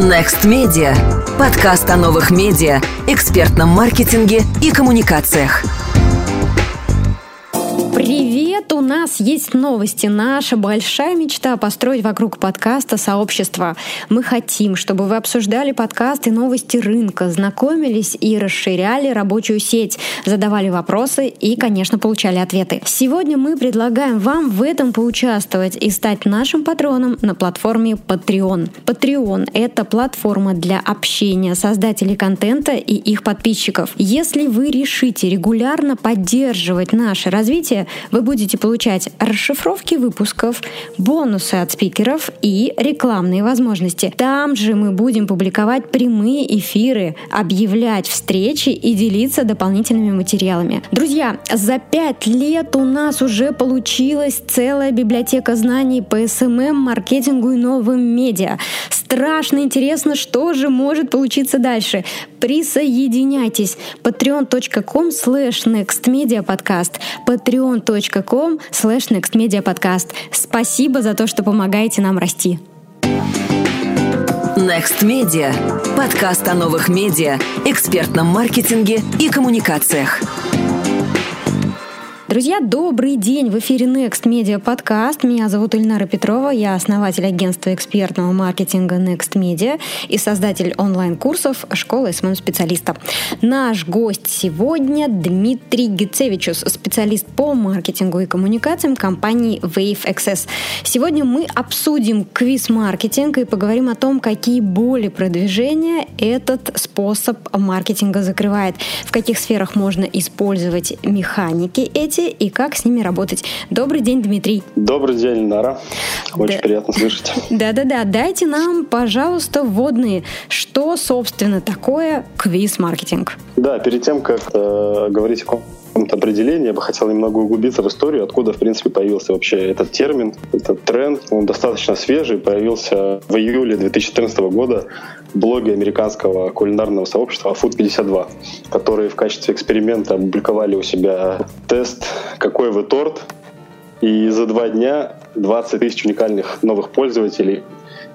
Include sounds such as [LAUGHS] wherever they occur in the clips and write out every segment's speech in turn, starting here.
Next Media. Подкаст о новых медиа, экспертном маркетинге и коммуникациях. Привет! У нас есть новости. Наша большая мечта построить вокруг подкаста сообщество. Мы хотим, чтобы вы обсуждали подкасты, новости рынка, знакомились и расширяли рабочую сеть, задавали вопросы и, конечно, получали ответы. Сегодня мы предлагаем вам в этом поучаствовать и стать нашим патроном на платформе Patreon. Patreon — это платформа для общения создателей контента и их подписчиков. Если вы решите регулярно поддерживать наше развитие, вы будете получать расшифровки выпусков, бонусы от спикеров и рекламные возможности. Там же мы будем публиковать прямые эфиры, объявлять встречи и делиться дополнительными материалами. Друзья, за пять лет у нас уже получилась целая библиотека знаний по SMM, маркетингу и новым медиа. Страшно интересно, что же может получиться дальше. Присоединяйтесь. patreon.com slash nextmediapodcast patreon.com slash nextmediapodcast. Спасибо за то, что помогаете нам расти. Next Media. Подкаст о новых медиа, экспертном маркетинге и коммуникациях. Друзья, добрый день! В эфире Next Media подкаст. Меня зовут Ильнара Петрова. Я основатель агентства экспертного маркетинга Next Media и создатель онлайн-курсов школы SMM-специалиста. Наш гость сегодня Дмитрий Гицевичус, специалист по маркетингу и коммуникациям компании Wave Access. Сегодня мы обсудим квиз-маркетинг и поговорим о том, какие боли продвижения этот способ маркетинга закрывает, в каких сферах можно использовать механики эти дети и как с ними работать. Добрый день, Дмитрий. Добрый день, Нара. Очень да. приятно слышать. [LAUGHS] Да-да-да, дайте нам, пожалуйста, вводные. Что, собственно, такое квиз-маркетинг? Да, перед тем, как э, говорить о каком-то определении, я бы хотел немного углубиться в историю, откуда, в принципе, появился вообще этот термин, этот тренд. Он достаточно свежий, появился в июле 2014 года в блоге американского кулинарного сообщества Food 52, которые в качестве эксперимента опубликовали у себя тест «Какой вы торт?». И за два дня 20 тысяч уникальных новых пользователей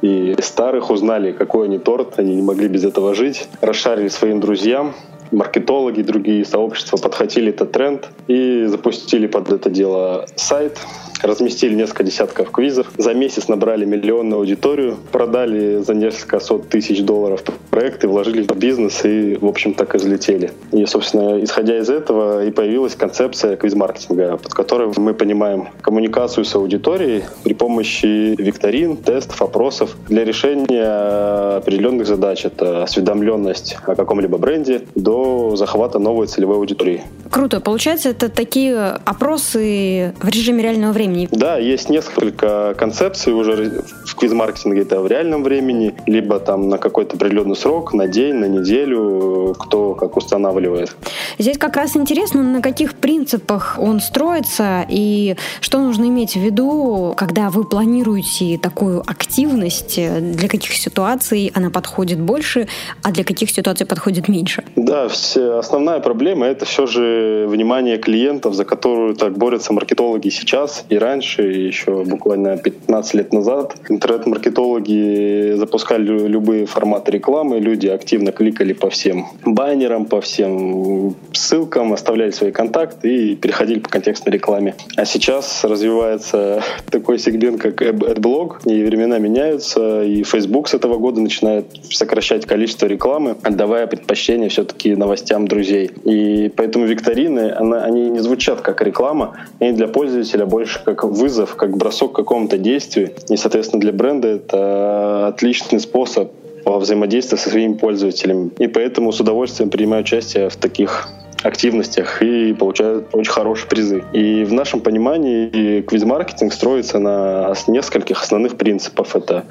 и старых узнали, какой они торт, они не могли без этого жить, расшарили своим друзьям, маркетологи, другие сообщества подхватили этот тренд и запустили под это дело сайт, разместили несколько десятков квизов, за месяц набрали миллионную аудиторию, продали за несколько сот тысяч долларов проекты, вложили в бизнес и, в общем, так и взлетели. И, собственно, исходя из этого и появилась концепция квиз-маркетинга, под которой мы понимаем коммуникацию с аудиторией при помощи викторин, тестов, опросов для решения определенных задач. Это осведомленность о каком-либо бренде до захвата новой целевой аудитории. Круто. Получается, это такие опросы в режиме реального времени времени? Да, есть несколько концепций уже в квиз-маркетинге. Это в реальном времени, либо там на какой-то определенный срок, на день, на неделю, кто как устанавливает. Здесь как раз интересно, на каких принципах он строится и что нужно иметь в виду, когда вы планируете такую активность, для каких ситуаций она подходит больше, а для каких ситуаций подходит меньше? Да, все, основная проблема — это все же внимание клиентов, за которую так борются маркетологи сейчас и раньше, еще буквально 15 лет назад. Интернет-маркетологи запускали любые форматы рекламы, люди активно кликали по всем баннерам, по всем ссылкам, оставляли свои контакты и переходили по контекстной рекламе. А сейчас развивается [LAUGHS] такой сегмент, как AdBlog, и времена меняются, и Facebook с этого года начинает сокращать количество рекламы, отдавая предпочтение все-таки новостям друзей. И поэтому викторины, она, они не звучат как реклама, они для пользователя больше как вызов, как бросок к какому-то действию. И, соответственно, для бренда это отличный способ взаимодействия со своими пользователями. И поэтому с удовольствием принимаю участие в таких активностях и получают очень хорошие призы. И в нашем понимании квиз-маркетинг строится на нескольких основных принципах. Это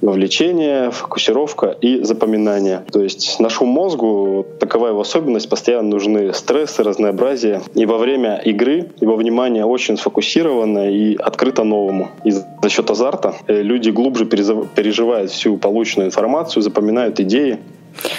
вовлечение, фокусировка и запоминание. То есть нашему мозгу такова его особенность, постоянно нужны стрессы, разнообразие. И во время игры его внимание очень сфокусировано и открыто новому. И за счет азарта э, люди глубже переживают всю полученную информацию, запоминают идеи,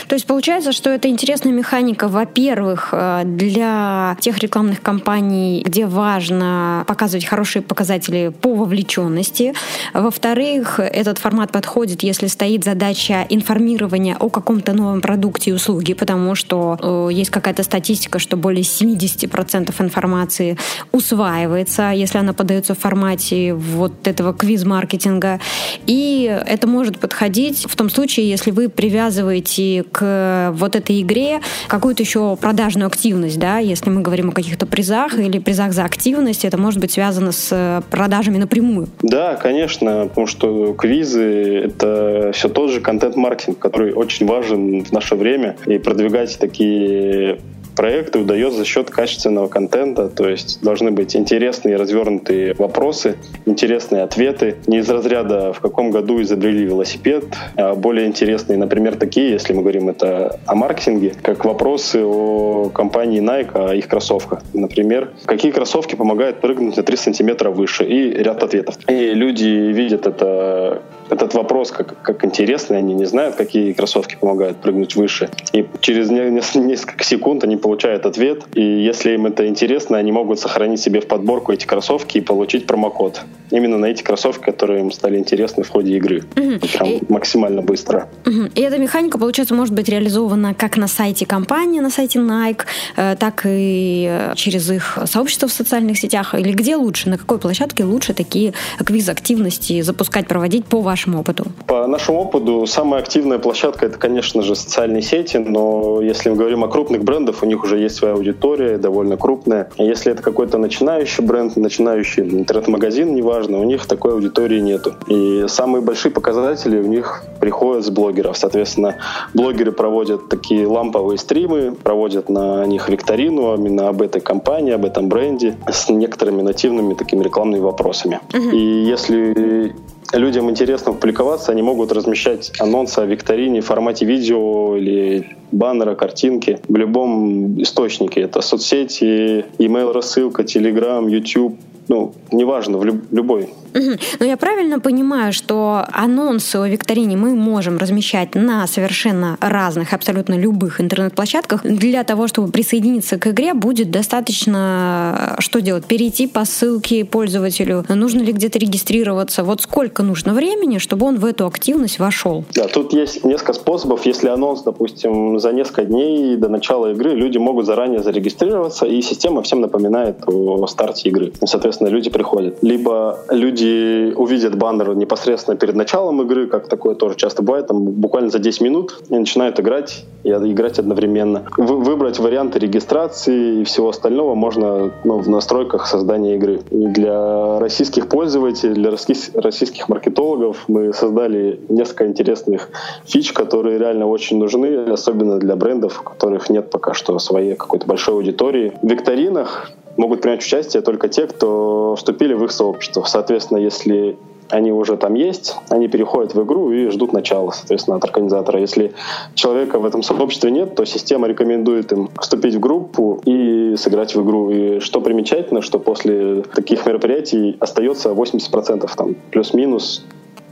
То есть получается, что это интересная механика, во-первых, э, для тех рекламных кампаний, где важно показывать хорошие показатели по вовлеченности. Во-вторых, этот формат подходит, если стоит задача информирования о каком-то новом продукте и услуге, потому что э, есть какая-то статистика, что более 70% информации усваивается, если она подается в формате вот этого квиз-маркетинга. И это может подходить в том случае, если вы привязываете к вот этой игре какую-то еще продажную активность, да, если мы говорим о каких-то призах или призах за активность, это может быть связано с продажами напрямую. Да, конечно, потому что квизы — это все тот же контент-маркетинг, который очень важен в наше время, и продвигать такие проекты удается за счет качественного контента, то есть должны быть интересные развернутые вопросы, интересные ответы, не из разряда в каком году изобрели велосипед, а более интересные, например, такие, если мы говорим это о маркетинге, как вопросы о компании Nike, о их кроссовках. Например, какие кроссовки помогают прыгнуть на 3 сантиметра выше и ряд ответов. И люди видят это этот вопрос как, как интересный, они не знают, какие кроссовки помогают прыгнуть выше. И через несколько секунд они получают ответ, и если им это интересно, они могут сохранить себе в подборку эти кроссовки и получить промокод. Именно на эти кроссовки, которые им стали интересны в ходе игры. Угу. Прям и... максимально быстро. Угу. И эта механика, получается, может быть реализована как на сайте компании, на сайте Nike, э, так и э, через их сообщество в социальных сетях. Или где лучше, на какой площадке лучше такие квиз-активности запускать, проводить по вашему опыту? По нашему опыту самая активная площадка это, конечно же, социальные сети, но если мы говорим о крупных брендах, у них уже есть своя аудитория, довольно крупная. Если это какой-то начинающий бренд, начинающий интернет-магазин, неважно, у них такой аудитории нету. И самые большие показатели у них приходят с блогеров. Соответственно, блогеры проводят такие ламповые стримы, проводят на них викторину именно об этой компании, об этом бренде с некоторыми нативными такими рекламными вопросами. Uh-huh. И если людям интересно публиковаться, они могут размещать анонсы о викторине в формате видео или баннера, картинки в любом источнике. Это соцсети, email рассылка, Telegram, YouTube, ну, неважно, в люб, любой. Угу. Но я правильно понимаю, что анонсы о викторине мы можем размещать на совершенно разных, абсолютно любых интернет-площадках. Для того, чтобы присоединиться к игре, будет достаточно что делать? Перейти по ссылке пользователю? Нужно ли где-то регистрироваться? Вот сколько нужно времени, чтобы он в эту активность вошел? Да, тут есть несколько способов. Если анонс, допустим, за несколько дней до начала игры, люди могут заранее зарегистрироваться, и система всем напоминает о старте игры. Соответственно, соответственно, люди приходят. Либо люди увидят баннер непосредственно перед началом игры, как такое тоже часто бывает, там буквально за 10 минут и начинают играть, и играть одновременно. Вы, выбрать варианты регистрации и всего остального можно ну, в настройках создания игры. И для российских пользователей, для российских, маркетологов мы создали несколько интересных фич, которые реально очень нужны, особенно для брендов, у которых нет пока что своей какой-то большой аудитории. В викторинах могут принять участие только те, кто вступили в их сообщество. Соответственно, если они уже там есть, они переходят в игру и ждут начала, соответственно, от организатора. Если человека в этом сообществе нет, то система рекомендует им вступить в группу и сыграть в игру. И что примечательно, что после таких мероприятий остается 80% там плюс-минус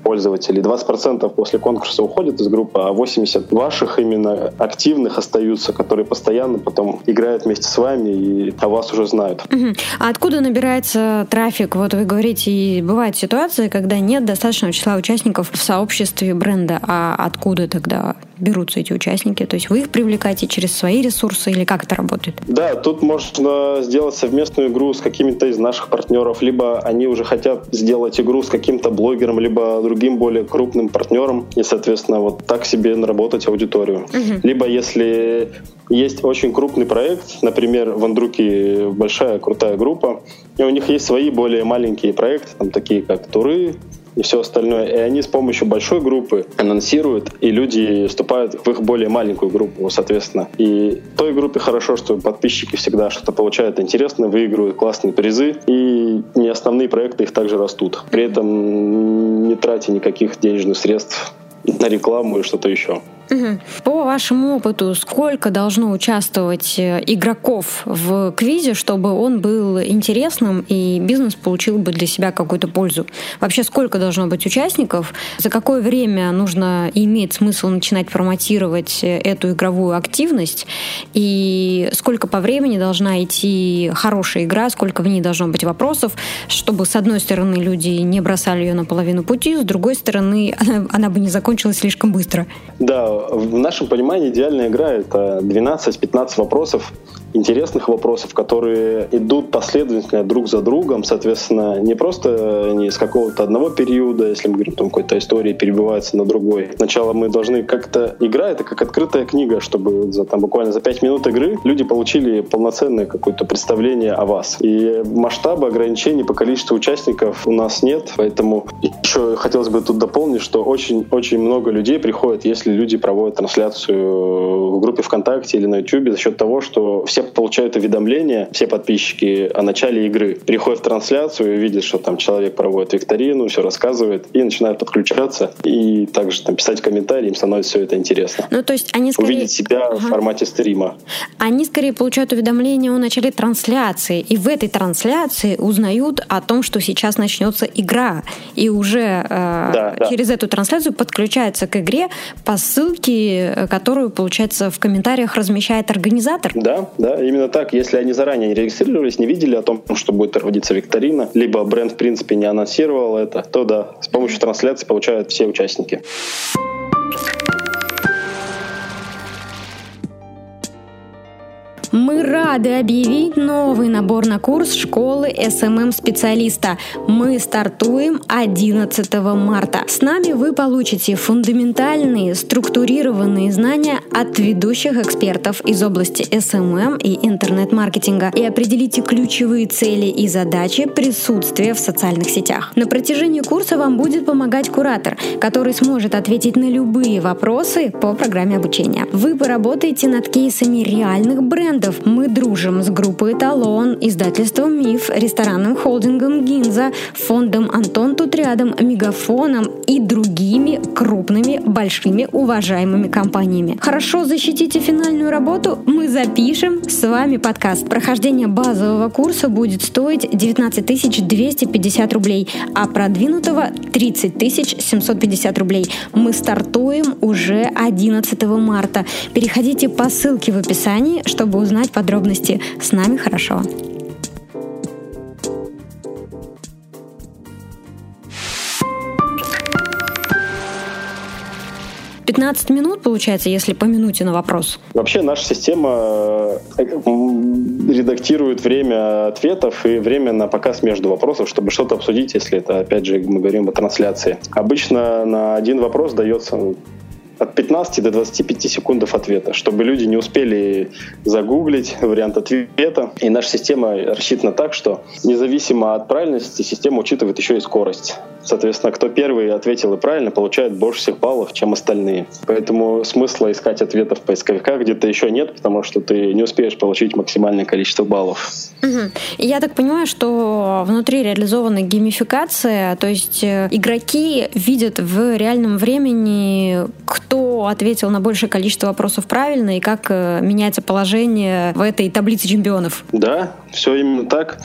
пользователей. 20% после конкурса уходят из группы, а 80 ваших именно активных остаются, которые постоянно потом играют вместе с вами и о вас уже знают. Угу. А откуда набирается трафик? Вот вы говорите, бывают ситуации, когда нет достаточного числа участников в сообществе бренда. А откуда тогда берутся эти участники? То есть вы их привлекаете через свои ресурсы или как это работает? Да, тут можно сделать совместную игру с какими-то из наших партнеров, либо они уже хотят сделать игру с каким-то блогером, либо другим более крупным партнером, и, соответственно, вот так себе наработать аудиторию. Угу. Либо если есть очень крупный проект, например, в Андруке большая крутая группа, и у них есть свои более маленькие проекты, там такие как Туры, и все остальное. И они с помощью большой группы анонсируют, и люди вступают в их более маленькую группу, соответственно. И той группе хорошо, что подписчики всегда что-то получают интересное, выигрывают классные призы, и не основные проекты их также растут. При этом не тратя никаких денежных средств на рекламу и что-то еще. Угу. По вашему опыту, сколько должно участвовать э, игроков в квизе, чтобы он был интересным и бизнес получил бы для себя какую-то пользу? Вообще, сколько должно быть участников? За какое время нужно и имеет смысл начинать форматировать э, эту игровую активность? И сколько по времени должна идти хорошая игра, сколько в ней должно быть вопросов, чтобы, с одной стороны, люди не бросали ее на половину пути, с другой стороны, [LAUGHS] она, она бы не закончилась слишком быстро? Да, в нашем понимании идеальная игра — это 12-15 вопросов, интересных вопросов, которые идут последовательно друг за другом, соответственно, не просто не с какого-то одного периода, если мы говорим там какой-то истории, перебивается на другой. Сначала мы должны как-то... Игра — это как открытая книга, чтобы за, там, буквально за 5 минут игры люди получили полноценное какое-то представление о вас. И масштаба ограничений по количеству участников у нас нет, поэтому еще хотелось бы тут дополнить, что очень-очень много людей приходят, если люди проводят трансляцию в группе ВКонтакте или на YouTube за счет того, что все получают уведомления, все подписчики о начале игры. Приходят в трансляцию и видят, что там человек проводит викторину, все рассказывает, и начинают подключаться, и также там писать комментарии, им становится все это интересно. Ну, то есть они скорее... Увидеть себя ага. в формате стрима. Они скорее получают уведомления о начале трансляции, и в этой трансляции узнают о том, что сейчас начнется игра, и уже э, да, через да. эту трансляцию подключаются к игре по ссылке, э, которую, получается, в комментариях размещает организатор. Да, да, именно так. Если они заранее не регистрировались, не видели о том, что будет проводиться викторина, либо бренд, в принципе, не анонсировал это, то да, с помощью трансляции получают все участники. Мы рады объявить новый набор на курс школы СММ-специалиста. Мы стартуем 11 марта. С нами вы получите фундаментальные, структурированные знания от ведущих экспертов из области СММ и интернет-маркетинга и определите ключевые цели и задачи присутствия в социальных сетях. На протяжении курса вам будет помогать куратор, который сможет ответить на любые вопросы по программе обучения. Вы поработаете над кейсами реальных брендов, брендов мы дружим с группой «Эталон», издательством «Миф», ресторанным холдингом «Гинза», фондом «Антон тут рядом», «Мегафоном» и другими крупными, большими, уважаемыми компаниями. Хорошо защитите финальную работу, мы запишем с вами подкаст. Прохождение базового курса будет стоить 19 250 рублей, а продвинутого 30 750 рублей. Мы стартуем уже 11 марта. Переходите по ссылке в описании, чтобы узнать узнать подробности. С нами хорошо. Пятнадцать минут, получается, если по минуте на вопрос? Вообще наша система э, редактирует время ответов и время на показ между вопросов, чтобы что-то обсудить, если это, опять же, мы говорим о трансляции. Обычно на один вопрос дается от 15 до 25 секунд ответа, чтобы люди не успели загуглить вариант ответа. И наша система рассчитана так, что независимо от правильности, система учитывает еще и скорость. Соответственно, кто первый ответил и правильно, получает больше всех баллов, чем остальные. Поэтому смысла искать ответов в поисковиках где-то еще нет, потому что ты не успеешь получить максимальное количество баллов. Угу. Я так понимаю, что внутри реализована геймификация, то есть э, игроки видят в реальном времени, кто ответил на большее количество вопросов правильно и как э, меняется положение в этой таблице чемпионов. Да, все именно так.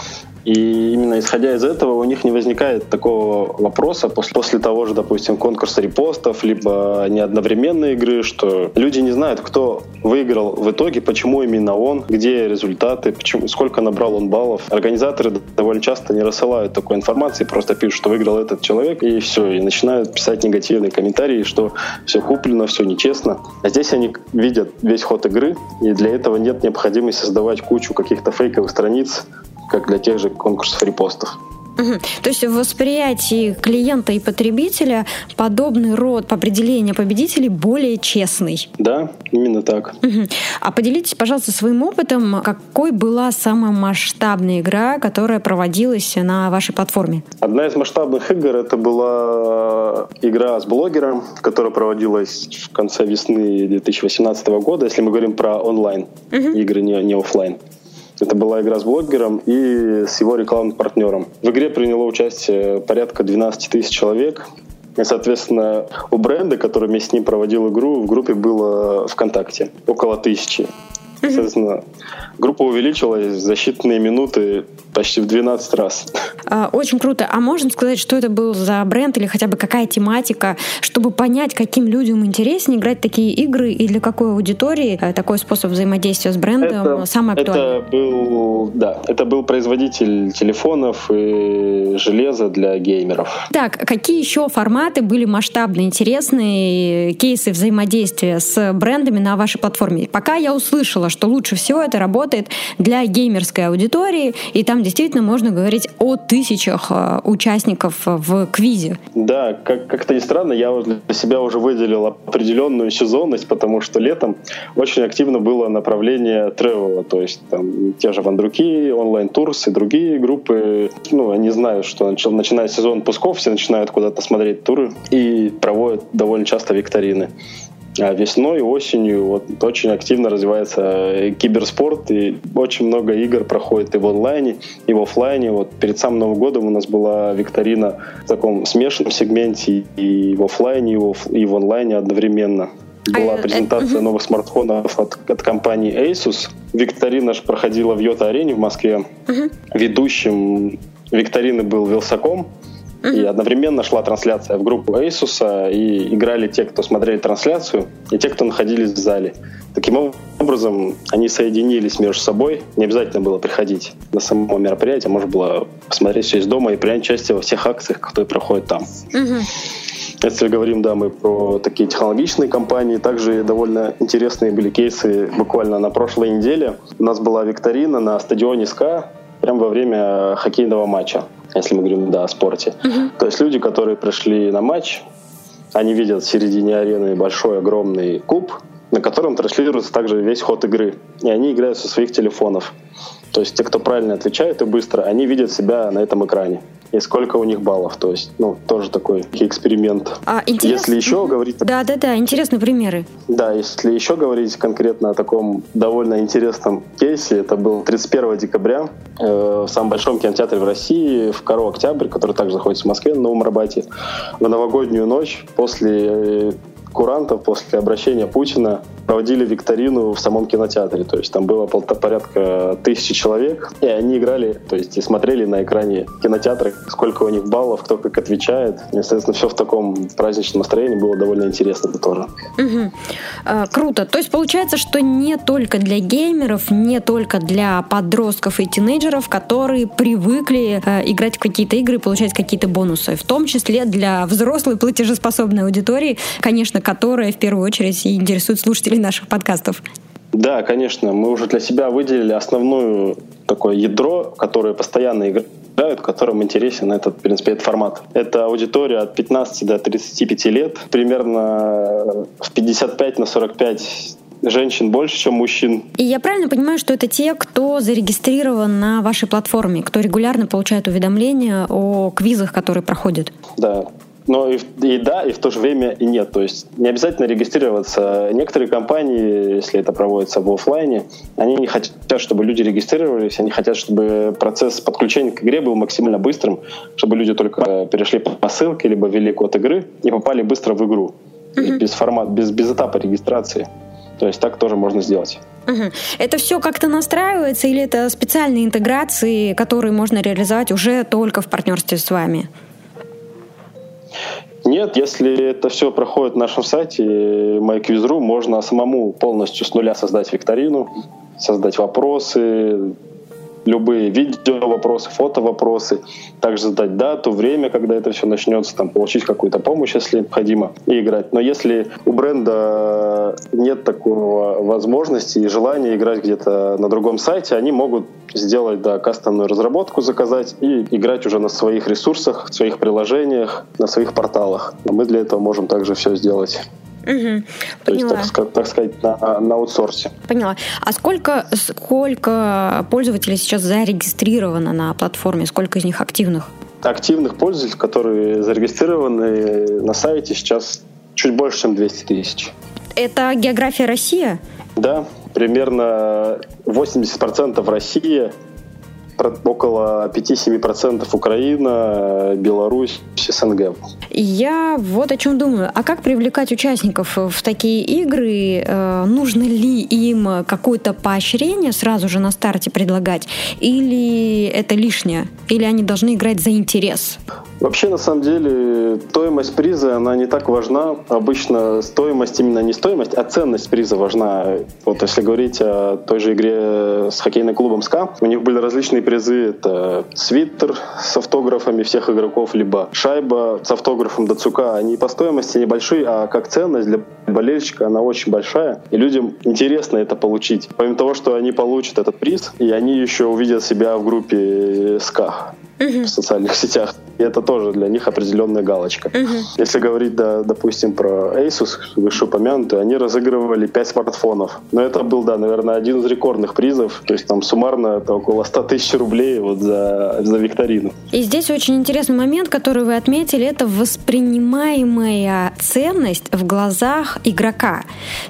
И именно исходя из этого у них не возникает такого вопроса после, того же, допустим, конкурса репостов, либо неодновременной игры, что люди не знают, кто выиграл в итоге, почему именно он, где результаты, почему, сколько набрал он баллов. Организаторы довольно часто не рассылают такой информации, просто пишут, что выиграл этот человек, и все, и начинают писать негативные комментарии, что все куплено, все нечестно. А здесь они видят весь ход игры, и для этого нет необходимости создавать кучу каких-то фейковых страниц, как для тех же конкурсов репостов. Угу. То есть в восприятии клиента и потребителя подобный род определения победителей более честный. Да, именно так. Угу. А поделитесь, пожалуйста, своим опытом, какой была самая масштабная игра, которая проводилась на вашей платформе? Одна из масштабных игр это была игра с блогером, которая проводилась в конце весны 2018 года, если мы говорим про онлайн угу. игры, не, не офлайн. Это была игра с блогером и с его рекламным партнером. В игре приняло участие порядка 12 тысяч человек. И, соответственно, у бренда, который вместе с ним проводил игру, в группе было ВКонтакте около тысячи. Соответственно, группа увеличилась за считанные минуты почти в 12 раз. А, очень круто. А можно сказать, что это был за бренд или хотя бы какая тематика, чтобы понять, каким людям интереснее играть такие игры и для какой аудитории э, такой способ взаимодействия с брендом это, самый актуальный? Это был, да, это был производитель телефонов и железа для геймеров. Так, какие еще форматы были масштабные, интересные кейсы взаимодействия с брендами на вашей платформе? Пока я услышала, что лучше всего это работает для геймерской аудитории, и там действительно можно говорить о тысячах э, участников в квизе. Да, как- как-то не странно, я для себя уже выделил определенную сезонность, потому что летом очень активно было направление тревела, то есть там те же Вандруки, онлайн-турс и другие группы, ну, они знают, что начиная сезон пусков, все начинают куда-то смотреть туры и проводят довольно часто викторины. А весной и осенью вот очень активно развивается э, киберспорт, и очень много игр проходит и в онлайне, и в офлайне. Вот перед самым Новым годом у нас была викторина в таком смешанном сегменте и в офлайне, и в, и в онлайне одновременно. Была а, презентация новых смартфонов от, от компании Asus. Викторина же проходила в Йота-арене в Москве. Ведущим викторины был Вилсаком. И одновременно шла трансляция в группу Asus, и играли те, кто смотрели трансляцию, и те, кто находились в зале. Таким образом, они соединились между собой. Не обязательно было приходить на само мероприятие, можно было посмотреть все из дома и принять участие во всех акциях, которые проходят там. Если говорим, да, мы про такие технологичные компании, также довольно интересные были кейсы буквально на прошлой неделе. У нас была викторина на стадионе СКА, прямо во время хоккейного матча если мы говорим да, о спорте. Uh-huh. То есть люди, которые пришли на матч, они видят в середине арены большой огромный куб, на котором транслируется также весь ход игры. И они играют со своих телефонов. То есть те, кто правильно отвечает и быстро, они видят себя на этом экране и сколько у них баллов. То есть, ну, тоже такой эксперимент. А, интерес... Если еще говорить... Да, да, да, интересные примеры. Да, если еще говорить конкретно о таком довольно интересном кейсе, это был 31 декабря э, в самом большом кинотеатре в России, в Каро Октябрь, который также находится в Москве, на Новом Рабате. В новогоднюю ночь после курантов после обращения Путина проводили викторину в самом кинотеатре. То есть там было порядка тысячи человек, и они играли, то есть и смотрели на экране кинотеатра, сколько у них баллов, кто как отвечает. И, естественно, все в таком праздничном настроении было довольно интересно тоже. Угу. А, круто. То есть получается, что не только для геймеров, не только для подростков и тинейджеров, которые привыкли э, играть в какие-то игры и получать какие-то бонусы, в том числе для взрослой платежеспособной аудитории, конечно, которая в первую очередь и интересует слушателей наших подкастов. Да, конечно. Мы уже для себя выделили основную такое ядро, которое постоянно играют, которым интересен этот, в принципе, этот формат. Это аудитория от 15 до 35 лет, примерно в 55 на 45 женщин больше, чем мужчин. И я правильно понимаю, что это те, кто зарегистрирован на вашей платформе, кто регулярно получает уведомления о квизах, которые проходят? Да, но и, и да, и в то же время и нет. То есть не обязательно регистрироваться. Некоторые компании, если это проводится в офлайне, они не хотят, чтобы люди регистрировались, они хотят, чтобы процесс подключения к игре был максимально быстрым, чтобы люди только перешли по ссылке, либо ввели код игры и попали быстро в игру. Mm-hmm. Без формат, без, без этапа регистрации. То есть так тоже можно сделать. Угу. Это все как-то настраивается или это специальные интеграции, которые можно реализовать уже только в партнерстве с вами? Нет, если это все проходит на нашем сайте MyQuiz.ru, можно самому полностью с нуля создать викторину, создать вопросы, любые видео вопросы, фото вопросы, также задать дату, время, когда это все начнется, там, получить какую-то помощь, если необходимо, и играть. Но если у бренда нет такого возможности и желания играть где-то на другом сайте, они могут сделать да, кастомную разработку, заказать и играть уже на своих ресурсах, в своих приложениях, на своих порталах. Но мы для этого можем также все сделать. Угу. То есть, так, так сказать, на, на аутсорсе. Поняла. А сколько, сколько пользователей сейчас зарегистрировано на платформе? Сколько из них активных? Активных пользователей, которые зарегистрированы на сайте, сейчас чуть больше, чем 200 тысяч. Это география Россия? Да, примерно 80% Россия, около 5-7% Украина, Беларусь, СНГ. Я вот о чем думаю. А как привлекать участников в такие игры? Э, нужно ли им какое-то поощрение сразу же на старте предлагать? Или это лишнее? Или они должны играть за интерес? Вообще, на самом деле, стоимость приза, она не так важна. Обычно стоимость, именно не стоимость, а ценность приза важна. Вот если говорить о той же игре с хоккейным клубом СКА, у них были различные призы. Это свитер с автографами всех игроков, либо шайба с автографом Дацука. Они по стоимости небольшие, а как ценность для болельщика она очень большая. И людям интересно это получить. Помимо того, что они получат этот приз, и они еще увидят себя в группе СКА в социальных [LAUGHS] сетях. И это тоже для них определенная галочка. Если говорить, да, допустим, про Asus, вышеупомянутый, они разыгрывали 5 смартфонов. Но это был, да, наверное, один из рекордных призов. То есть там суммарно это около 100 тысяч рублей вот за, за викторину. И здесь очень интересный момент, который вы отметили, это воспринимаемая ценность в глазах игрока.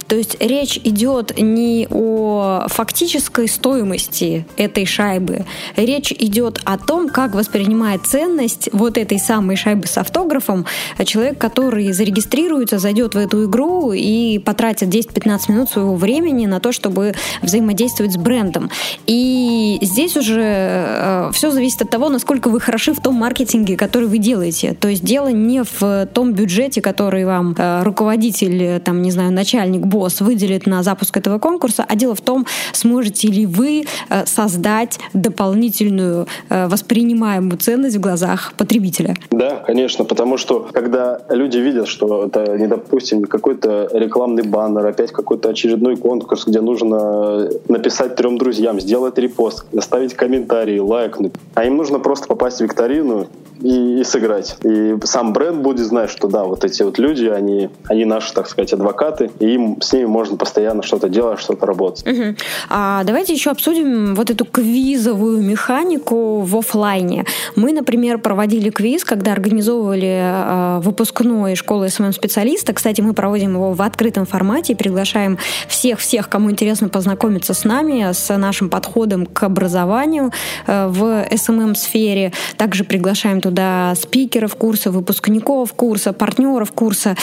То есть речь идет не о фактической стоимости этой шайбы, речь идет о том, как воспринимает ценность вот этой самой шайбы с автографом человек, который зарегистрируется, зайдет в эту игру и потратит 10-15 минут своего времени на то, чтобы взаимодействовать с брендом. И здесь уже э, все зависит от того, насколько вы хороши в том маркетинге, который вы делаете. То есть дело не в том бюджете, который вам э, руководитель, там, не знаю, начальник, босс выделит на запуск этого конкурса, а дело в том, сможете ли вы э, создать дополнительную э, воспринимаемую понимаемую ценность в глазах потребителя. Да, конечно, потому что когда люди видят, что это, не допустим, какой-то рекламный баннер, опять какой-то очередной конкурс, где нужно написать трем друзьям, сделать репост, оставить комментарий, лайкнуть, а им нужно просто попасть в викторину и, и сыграть. И сам бренд будет знать, что да, вот эти вот люди, они, они наши, так сказать, адвокаты, и им с ними можно постоянно что-то делать, что-то работать. Угу. А давайте еще обсудим вот эту квизовую механику в офлайне. Мы, например, проводили квиз, когда организовывали э, выпускной школы СММ-специалиста. Кстати, мы проводим его в открытом формате и приглашаем всех-всех, кому интересно познакомиться с нами, с нашим подходом к образованию э, в СММ-сфере. Также приглашаем туда спикеров курса, выпускников курса, партнеров курса.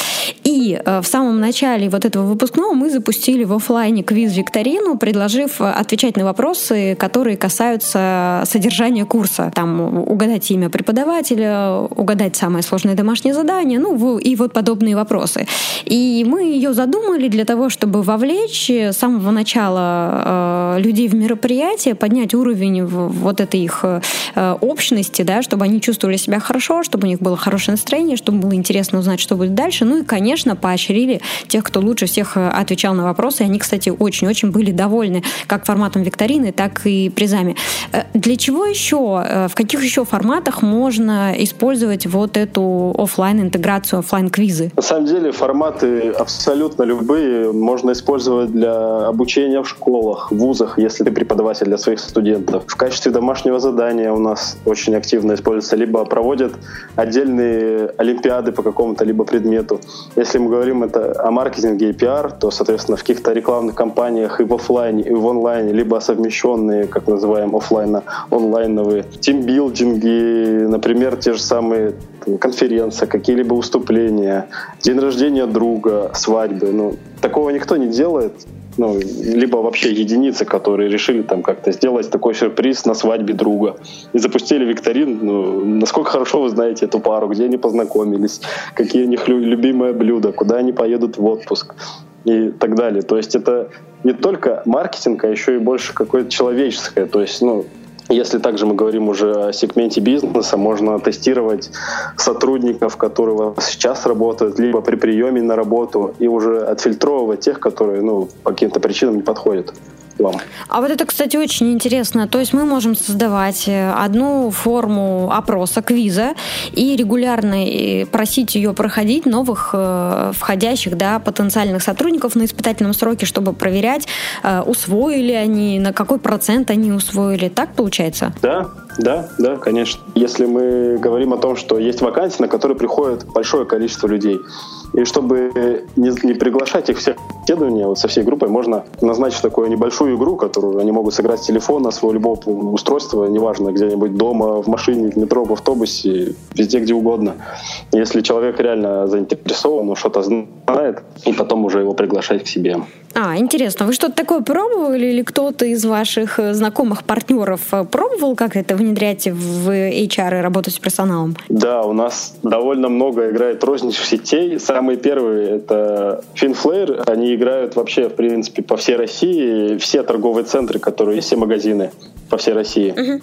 И э, в самом начале вот этого выпускного мы запустили в офлайне квиз-викторину, предложив отвечать на вопросы, которые касаются содержания курса. Там угадать имя преподавателя, угадать самое сложное домашнее задание, ну и вот подобные вопросы. И мы ее задумали для того, чтобы вовлечь с самого начала э, людей в мероприятие, поднять уровень вот этой их э, общности, да, чтобы они чувствовали себя хорошо, чтобы у них было хорошее настроение, чтобы было интересно узнать, что будет дальше. Ну и, конечно, поощрили тех, кто лучше всех э, отвечал на вопросы. Они, кстати, очень-очень были довольны как форматом викторины, так и призами. Э, для чего еще, э, в каких еще форматах можно использовать вот эту офлайн интеграцию офлайн квизы На самом деле форматы абсолютно любые можно использовать для обучения в школах, в вузах, если ты преподаватель для своих студентов. В качестве домашнего задания у нас очень активно используется либо проводят отдельные олимпиады по какому-то либо предмету. Если мы говорим это о маркетинге и пиар, то, соответственно, в каких-то рекламных кампаниях и в офлайне, и в онлайне, либо совмещенные, как называем, офлайна, онлайновые, тимбилдинги, например, те же самые конференция, какие-либо выступления, день рождения друга, свадьбы. Ну, такого никто не делает ну, либо вообще единицы, которые решили там как-то сделать такой сюрприз на свадьбе друга. И запустили викторин, ну, насколько хорошо вы знаете эту пару, где они познакомились, какие у них любимые блюда, куда они поедут в отпуск и так далее. То есть это не только маркетинг, а еще и больше какое-то человеческое. То есть, ну, если также мы говорим уже о сегменте бизнеса, можно тестировать сотрудников, которые у вас сейчас работают, либо при приеме на работу, и уже отфильтровывать тех, которые ну, по каким-то причинам не подходят вам. А вот это, кстати, очень интересно. То есть мы можем создавать э, одну форму опроса, квиза, и регулярно э, просить ее проходить новых э, входящих, да, потенциальных сотрудников на испытательном сроке, чтобы проверять, усвоили они, на какой процент они усвоили. Так получается? Да, Да, да, конечно. Если мы говорим о том, что есть вакансии, на которые приходит большое количество людей, и чтобы не, не приглашать их всех исследования, вот со всей группой можно назначить такую небольшую игру, которую они могут сыграть с телефона, своего любого устройства, неважно, где-нибудь дома, в машине, в метро, в автобусе, везде, где угодно. Если человек реально заинтересован, он что-то знает, и потом уже его приглашать к себе. А, интересно. Вы что-то такое пробовали или кто-то из ваших э, знакомых партнеров э, пробовал как это внедрять в HR и работать с персоналом? Да, у нас довольно много играет розничных сетей. Самые первые — это Finflare. Они играют вообще, в принципе, по всей России. Все торговые центры, которые есть, все магазины по всей России. Uh-huh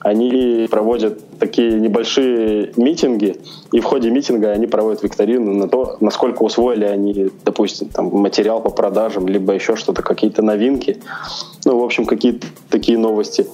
они проводят такие небольшие митинги, и в ходе митинга они проводят викторину на то, насколько усвоили они, допустим, там, материал по продажам, либо еще что-то, какие-то новинки. Ну, в общем, какие-то такие новости.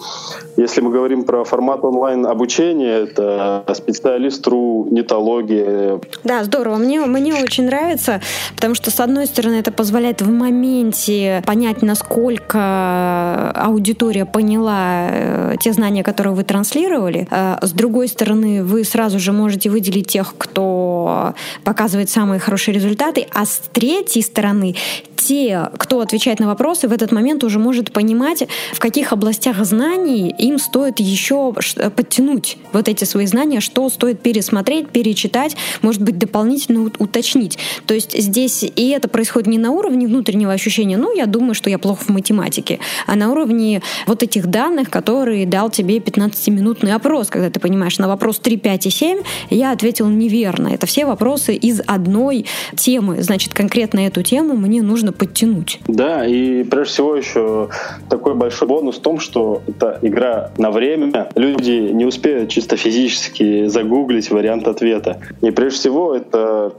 Если мы говорим про формат онлайн-обучения, это специалист.ру, нетология. Да, здорово. Мне, мне очень нравится, потому что, с одной стороны, это позволяет в моменте понять, насколько аудитория поняла э, те знания, которые вы транслировали. Э, с другой стороны, вы сразу же можете выделить тех, кто показывает самые хорошие результаты, а с третьей стороны, те, кто отвечает на вопросы, в этот момент уже может понимать, в каких областях знаний им стоит еще подтянуть вот эти свои знания, что стоит пересмотреть, перечитать, может быть, дополнительно уточнить. То есть здесь и это происходит не на уровне внутреннего ощущения, ну, я думаю, что я плохо в математике, а на уровне вот этих данных, которые дал тебе 15-минутный опрос, когда ты понимаешь, на вопрос 3, 5 и 7 я ответил неверно. Это все вопросы из одной темы. Значит, конкретно эту тему мне нужно нужно подтянуть. Да, и прежде всего еще такой большой бонус в том, что это игра на время. Люди не успеют чисто физически загуглить вариант ответа. И прежде всего это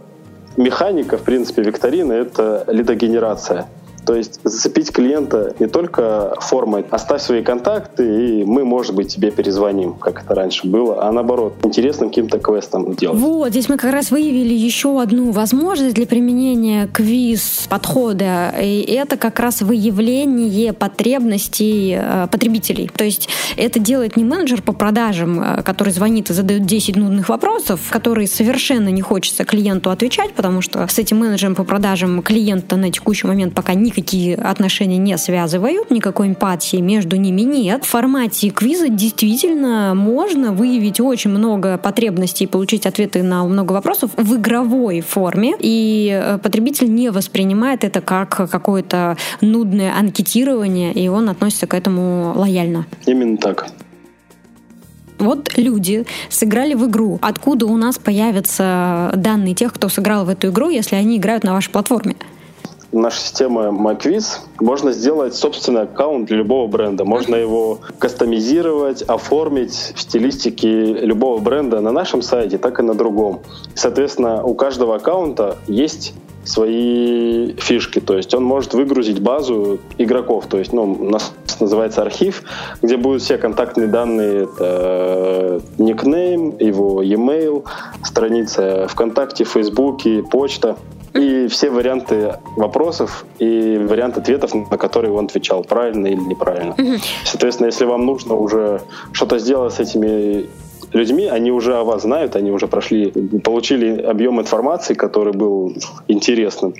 механика, в принципе, викторины — это лидогенерация. То есть зацепить клиента не только формой «оставь свои контакты, и мы, может быть, тебе перезвоним», как это раньше было, а наоборот, интересным каким-то квестом делать. Вот, здесь мы как раз выявили еще одну возможность для применения квиз-подхода, и это как раз выявление потребностей э, потребителей. То есть это делает не менеджер по продажам, э, который звонит и задает 10 нудных вопросов, которые совершенно не хочется клиенту отвечать, потому что с этим менеджером по продажам клиента на текущий момент пока никак никакие отношения не связывают, никакой эмпатии между ними нет. В формате квиза действительно можно выявить очень много потребностей и получить ответы на много вопросов в игровой форме, и э, потребитель не воспринимает это как какое-то нудное анкетирование, и он относится к этому лояльно. Именно так. Вот люди сыграли в игру. Откуда у нас появятся данные тех, кто сыграл в эту игру, если они играют на вашей платформе? Наша система MyQuiz, можно сделать собственный аккаунт для любого бренда. Можно его кастомизировать, оформить в стилистике любого бренда на нашем сайте, так и на другом. Соответственно, у каждого аккаунта есть свои фишки. То есть он может выгрузить базу игроков. То есть, ну, у нас называется архив, где будут все контактные данные, это э, никнейм, его e-mail, страница ВКонтакте, Фейсбуке, почта и все варианты вопросов и вариант ответов, на которые он отвечал, правильно или неправильно. Соответственно, если вам нужно уже что-то сделать с этими людьми, они уже о вас знают, они уже прошли, получили объем информации, который был интересным.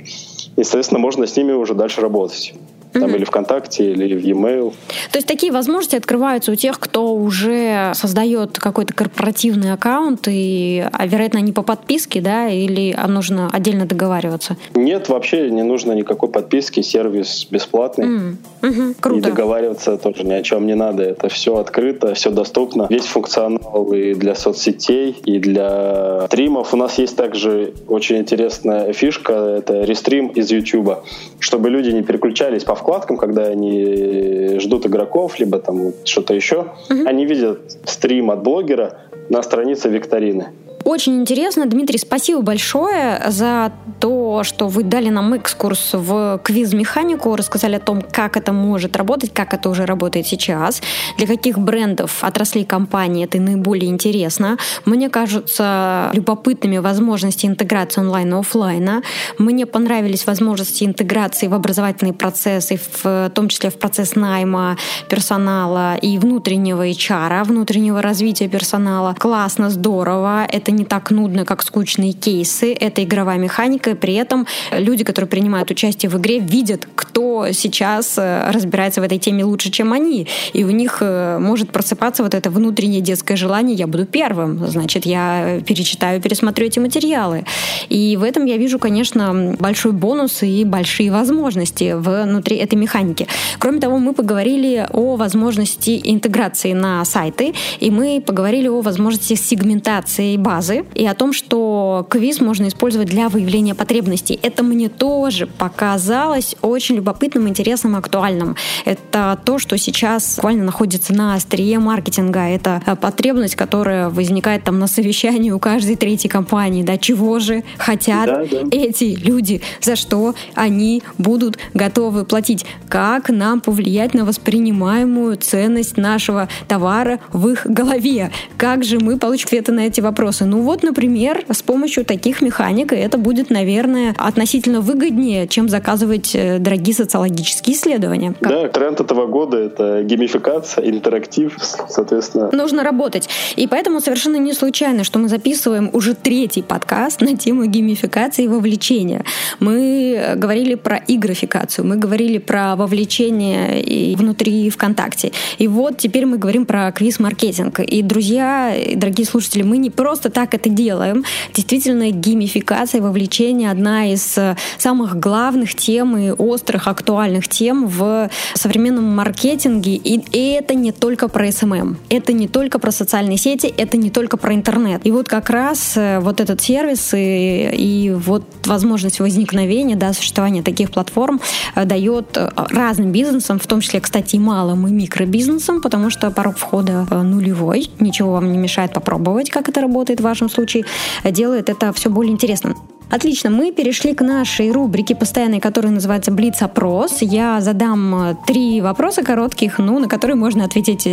И, соответственно, можно с ними уже дальше работать там, mm-hmm. или ВКонтакте, или в e-mail. То есть такие возможности открываются у тех, кто уже создает какой-то корпоративный аккаунт, и, а, вероятно, они по подписке, да, или нужно отдельно договариваться? Нет, вообще не нужно никакой подписки, сервис бесплатный. Mm. Mm-hmm. Круто. И договариваться тоже ни о чем не надо. Это все открыто, все доступно. Весь функционал и для соцсетей, и для стримов. У нас есть также очень интересная фишка, это рестрим из YouTube, чтобы люди не переключались по вкладкам, когда они ждут игроков, либо там что-то еще, mm-hmm. они видят стрим от блогера на странице викторины. Очень интересно. Дмитрий, спасибо большое за то, что вы дали нам экскурс в квиз-механику, рассказали о том, как это может работать, как это уже работает сейчас, для каких брендов, отраслей компании это наиболее интересно. Мне кажутся любопытными возможности интеграции онлайн и офлайна. Мне понравились возможности интеграции в образовательные процессы, в том числе в процесс найма персонала и внутреннего HR, внутреннего развития персонала. Классно, здорово. Это не так нудно, как скучные кейсы. Это игровая механика, и при этом люди, которые принимают участие в игре, видят, кто сейчас э, разбирается в этой теме лучше, чем они. И у них э, может просыпаться вот это внутреннее детское желание «я буду первым», значит, я перечитаю, пересмотрю эти материалы. И в этом я вижу, конечно, большой бонус и большие возможности внутри этой механики. Кроме того, мы поговорили о возможности интеграции на сайты, и мы поговорили о возможности сегментации базы и о том, что квиз можно использовать для выявления потребностей. Это мне тоже показалось очень любопытным, интересным, актуальным. Это то, что сейчас буквально находится на острие маркетинга. Это потребность, которая возникает там на совещании у каждой третьей компании. Да, чего же хотят да, да. эти люди, за что они будут готовы платить, как нам повлиять на воспринимаемую ценность нашего товара в их голове, как же мы получим ответы на эти вопросы. Ну вот, например, с помощью таких механик, и это будет, наверное, относительно выгоднее, чем заказывать э, дорогие социологические исследования. Да, тренд этого года — это геймификация, интерактив, соответственно. Нужно работать. И поэтому совершенно не случайно, что мы записываем уже третий подкаст на тему геймификации и вовлечения. Мы говорили про игрофикацию, мы говорили про вовлечение и внутри ВКонтакте. И вот теперь мы говорим про квиз-маркетинг. И, друзья, дорогие слушатели, мы не просто так это делаем. Действительно, геймификация, вовлечение — одна из самых главных тем и острых, актуальных тем в современном маркетинге. И, и это не только про SMM. Это не только про социальные сети, это не только про интернет. И вот как раз э, вот этот сервис и, и вот возможность возникновения, да, существования таких платформ э, дает э, разным бизнесам, в том числе, кстати, и малым, и микробизнесам, потому что порог входа нулевой, ничего вам не мешает попробовать, как это работает в вашем случае, делает это все более интересным. Отлично, мы перешли к нашей рубрике постоянной, которая называется «Блиц-опрос». Я задам три вопроса коротких, ну, на которые можно ответить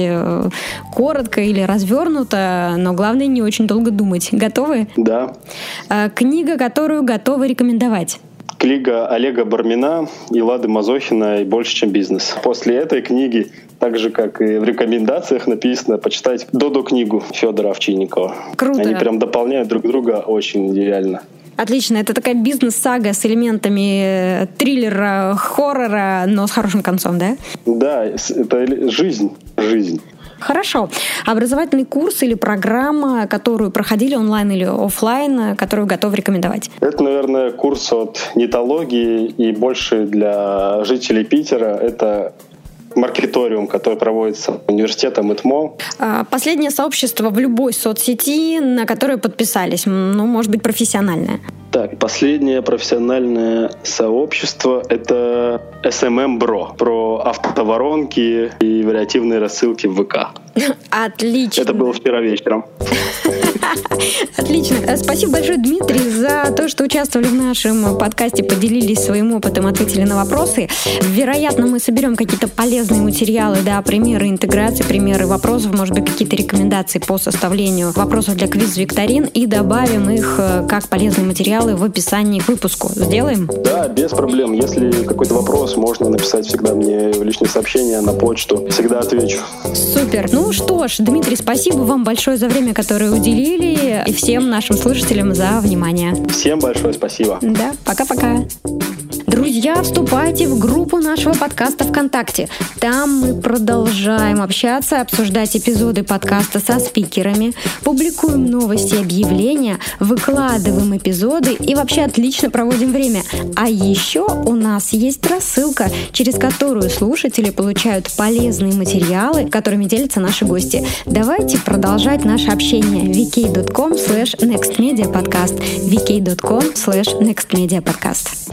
коротко или развернуто, но главное не очень долго думать. Готовы? Да. Книга, которую готовы рекомендовать? Книга Олега Бармина и Лады Мазохина «Больше, чем бизнес». После этой книги так же, как и в рекомендациях написано, почитать Додо книгу Федора Овчинникова. Круто. Они прям дополняют друг друга очень идеально. Отлично, это такая бизнес-сага с элементами э, триллера, хоррора, но с хорошим концом, да? Да, это жизнь, жизнь. Хорошо. Образовательный курс или программа, которую проходили онлайн или офлайн, которую готовы рекомендовать? Это, наверное, курс от нетологии и больше для жителей Питера. Это маркеториум, который проводится университетом ИТМО. А, последнее сообщество в любой соцсети, на которое подписались, ну, может быть, профессиональное. Так, последнее профессиональное сообщество — это SMM Bro про автоворонки и вариативные рассылки в ВК. Отлично. Это было вчера вечером. [LAUGHS] Отлично. Э, спасибо большое, Дмитрий, за то, что участвовали в нашем подкасте, поделились своим опытом, ответили на вопросы. Вероятно, мы соберем какие-то полезные материалы, да, примеры интеграции, примеры вопросов, может быть, какие-то рекомендации по составлению вопросов для квиз-викторин и добавим их э, как полезные материалы в описании к выпуску. Сделаем? Да, без проблем. Если какой-то вопрос, можно написать всегда мне в личные сообщения на почту. Всегда отвечу. Супер. Ну что ж, Дмитрий, спасибо вам большое за время, которое уделили и всем нашим слушателям за внимание. Всем большое спасибо. Да, пока-пока. Друзья, вступайте в группу нашего подкаста ВКонтакте. Там мы продолжаем общаться, обсуждать эпизоды подкаста со спикерами, публикуем новости и объявления, выкладываем эпизоды и вообще отлично проводим время. А еще у нас есть рассылка, через которую слушатели получают полезные материалы, которыми делятся наши гости. Давайте продолжать наше общение. vk.com slash nextmediapodcast vk.com slash nextmediapodcast